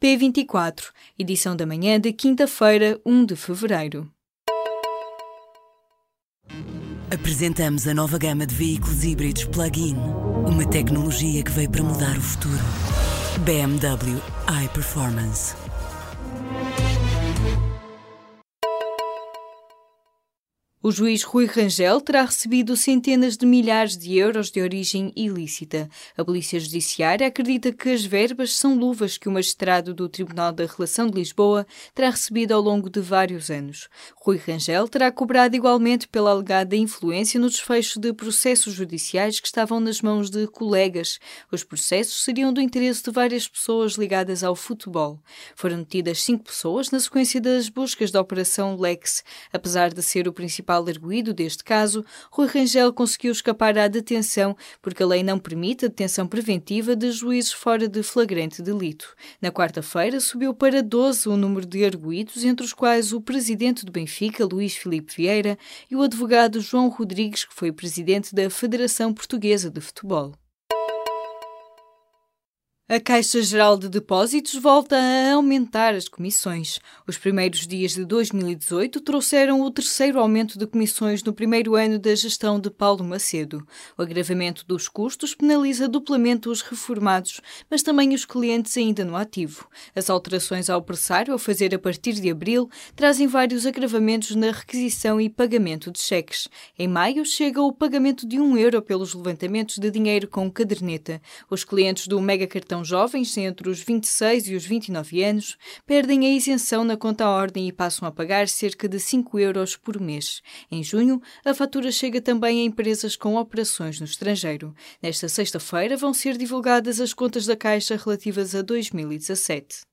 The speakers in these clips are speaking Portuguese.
P24, edição da manhã de quinta-feira, 1 de fevereiro. Apresentamos a nova gama de veículos híbridos plug-in. Uma tecnologia que veio para mudar o futuro. BMW iPerformance. O juiz Rui Rangel terá recebido centenas de milhares de euros de origem ilícita. A Polícia Judiciária acredita que as verbas são luvas que o magistrado do Tribunal da Relação de Lisboa terá recebido ao longo de vários anos. Rui Rangel terá cobrado igualmente pela alegada influência no desfecho de processos judiciais que estavam nas mãos de colegas. Os processos seriam do interesse de várias pessoas ligadas ao futebol. Foram detidas cinco pessoas na sequência das buscas da Operação Lex. Apesar de ser o principal arguído deste caso, Rui Rangel conseguiu escapar à detenção porque a lei não permite a detenção preventiva de juízes fora de flagrante delito. Na quarta-feira subiu para 12 o número de arguídos, entre os quais o presidente do Benfica, Luís Filipe Vieira, e o advogado João Rodrigues, que foi presidente da Federação Portuguesa de Futebol. A Caixa Geral de Depósitos volta a aumentar as comissões. Os primeiros dias de 2018 trouxeram o terceiro aumento de comissões no primeiro ano da gestão de Paulo Macedo. O agravamento dos custos penaliza duplamente os reformados, mas também os clientes ainda no ativo. As alterações ao pressário a fazer a partir de abril trazem vários agravamentos na requisição e pagamento de cheques. Em maio chega o pagamento de um euro pelos levantamentos de dinheiro com caderneta. Os clientes do Mega Cartão jovens entre os 26 e os 29 anos, perdem a isenção na conta ordem e passam a pagar cerca de 5 euros por mês. Em junho, a fatura chega também a empresas com operações no estrangeiro. Nesta sexta-feira vão ser divulgadas as contas da Caixa relativas a 2017.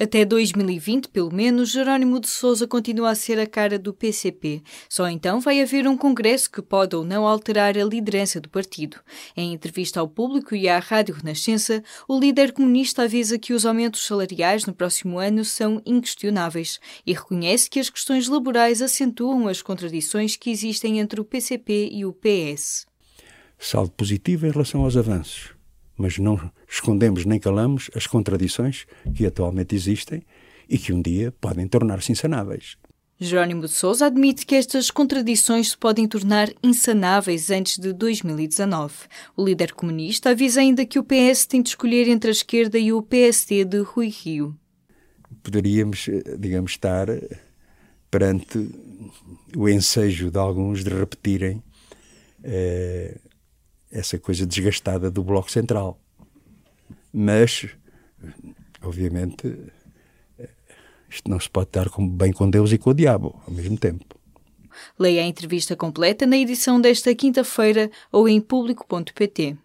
Até 2020, pelo menos, Jerónimo de Sousa continua a ser a cara do PCP. Só então vai haver um congresso que pode ou não alterar a liderança do partido. Em entrevista ao público e à Rádio Renascença, o líder comunista avisa que os aumentos salariais no próximo ano são inquestionáveis e reconhece que as questões laborais acentuam as contradições que existem entre o PCP e o PS. Saldo positivo em relação aos avanços mas não escondemos nem calamos as contradições que atualmente existem e que um dia podem tornar-se insanáveis. Jerónimo de Sousa admite que estas contradições se podem tornar insanáveis antes de 2019. O líder comunista avisa ainda que o PS tem de escolher entre a esquerda e o PSD de Rui Rio. Poderíamos, eh, digamos, estar perante o ensejo de alguns de repetirem eh, essa coisa desgastada do Bloco Central. Mas, obviamente, isto não se pode dar bem com Deus e com o diabo ao mesmo tempo. Leia a entrevista completa na edição desta quinta-feira ou em público.pt.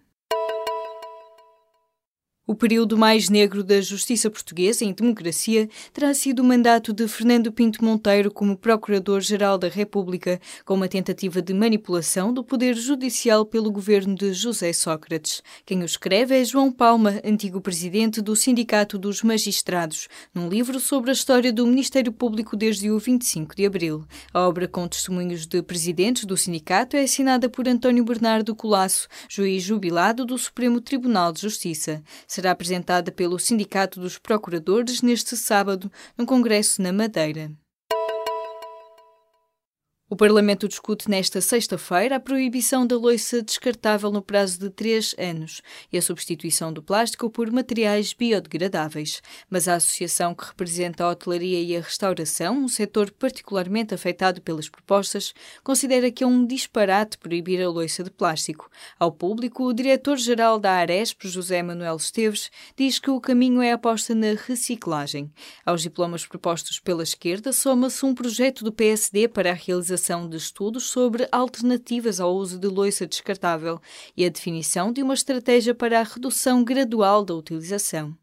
O período mais negro da justiça portuguesa em democracia terá sido o mandato de Fernando Pinto Monteiro como Procurador-Geral da República, com uma tentativa de manipulação do poder judicial pelo governo de José Sócrates. Quem o escreve é João Palma, antigo presidente do Sindicato dos Magistrados, num livro sobre a história do Ministério Público desde o 25 de abril. A obra com testemunhos de presidentes do sindicato é assinada por António Bernardo Colasso, juiz jubilado do Supremo Tribunal de Justiça será apresentada pelo Sindicato dos Procuradores neste sábado, no Congresso na Madeira. O Parlamento discute nesta sexta-feira a proibição da loiça descartável no prazo de três anos e a substituição do plástico por materiais biodegradáveis. Mas a associação que representa a hotelaria e a restauração, um setor particularmente afetado pelas propostas, considera que é um disparate proibir a loiça de plástico. Ao público, o diretor-geral da Aresp, José Manuel Esteves, diz que o caminho é aposta na reciclagem. Aos diplomas propostos pela esquerda, soma-se um projeto do PSD para a realização realização de estudos sobre alternativas ao uso de louça descartável e a definição de uma estratégia para a redução gradual da utilização.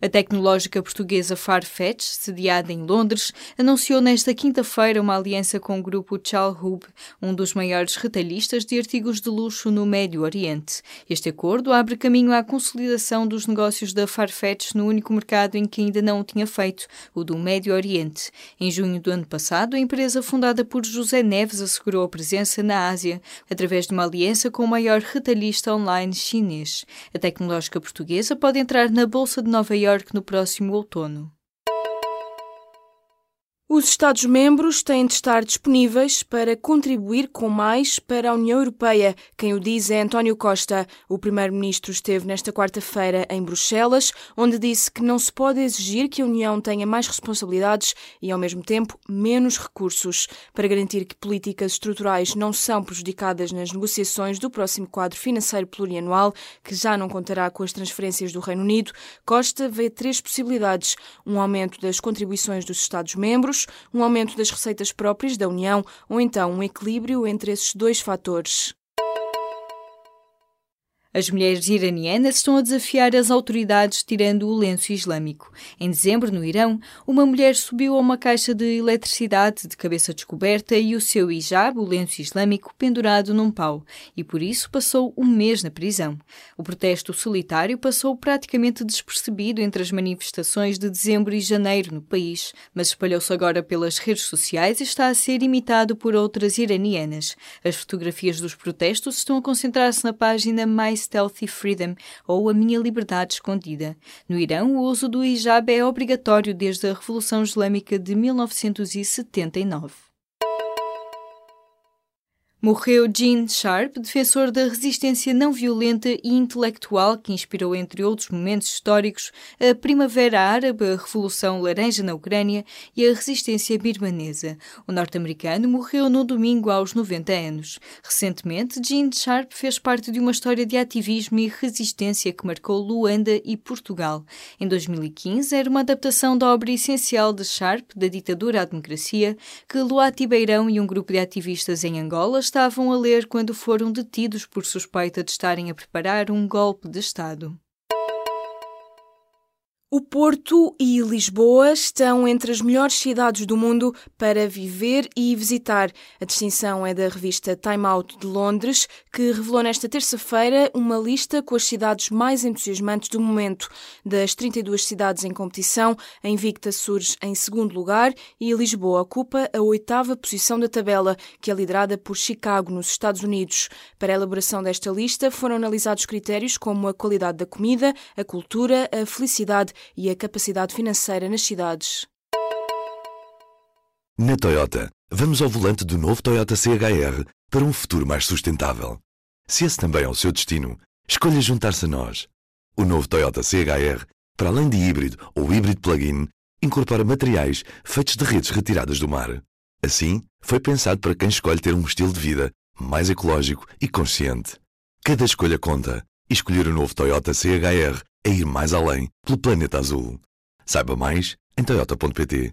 A tecnológica portuguesa Farfetch, sediada em Londres, anunciou nesta quinta-feira uma aliança com o grupo Chalhub, um dos maiores retalhistas de artigos de luxo no Médio Oriente. Este acordo abre caminho à consolidação dos negócios da Farfetch no único mercado em que ainda não o tinha feito, o do Médio Oriente. Em junho do ano passado, a empresa fundada por José Neves assegurou a presença na Ásia, através de uma aliança com o maior retalhista online chinês. A tecnológica portuguesa pode entrar na Bolsa de Nova York no próximo outono. Os Estados-membros têm de estar disponíveis para contribuir com mais para a União Europeia. Quem o diz é António Costa. O Primeiro-Ministro esteve nesta quarta-feira em Bruxelas, onde disse que não se pode exigir que a União tenha mais responsabilidades e, ao mesmo tempo, menos recursos. Para garantir que políticas estruturais não são prejudicadas nas negociações do próximo quadro financeiro plurianual, que já não contará com as transferências do Reino Unido, Costa vê três possibilidades: um aumento das contribuições dos Estados-membros um aumento das receitas próprias da União ou então um equilíbrio entre esses dois fatores. As mulheres iranianas estão a desafiar as autoridades tirando o lenço islâmico. Em dezembro, no Irão, uma mulher subiu a uma caixa de eletricidade de cabeça descoberta e o seu hijab, o lenço islâmico, pendurado num pau, e por isso passou um mês na prisão. O protesto solitário passou praticamente despercebido entre as manifestações de dezembro e janeiro no país, mas espalhou-se agora pelas redes sociais e está a ser imitado por outras iranianas. As fotografias dos protestos estão a concentrar-se na página mais Stealthy Freedom ou A Minha Liberdade Escondida. No Irão, o uso do hijab é obrigatório desde a Revolução Islâmica de 1979. Morreu Gene Sharp, defensor da resistência não violenta e intelectual que inspirou, entre outros momentos históricos, a Primavera Árabe, a Revolução Laranja na Ucrânia e a resistência birmanesa. O norte-americano morreu no domingo aos 90 anos. Recentemente, Gene Sharp fez parte de uma história de ativismo e resistência que marcou Luanda e Portugal. Em 2015, era uma adaptação da obra essencial de Sharp, da ditadura à democracia, que Luati Beirão e um grupo de ativistas em Angola estavam a ler quando foram detidos por suspeita de estarem a preparar um golpe de Estado. O Porto e Lisboa estão entre as melhores cidades do mundo para viver e visitar. A distinção é da revista Time Out de Londres, que revelou nesta terça-feira uma lista com as cidades mais entusiasmantes do momento. Das 32 cidades em competição, a Invicta surge em segundo lugar e Lisboa ocupa a oitava posição da tabela, que é liderada por Chicago, nos Estados Unidos. Para a elaboração desta lista foram analisados critérios como a qualidade da comida, a cultura, a felicidade e a capacidade financeira nas cidades. Na Toyota, vamos ao volante do novo Toyota CHR para um futuro mais sustentável. Se esse também é o seu destino, escolha juntar-se a nós. O novo Toyota CHR, para além de híbrido ou híbrido plug-in, incorpora materiais feitos de redes retiradas do mar. Assim, foi pensado para quem escolhe ter um estilo de vida mais ecológico e consciente. Cada escolha conta e escolher o novo Toyota CHR é ir mais além pelo planeta azul. Saiba mais em toyota.pt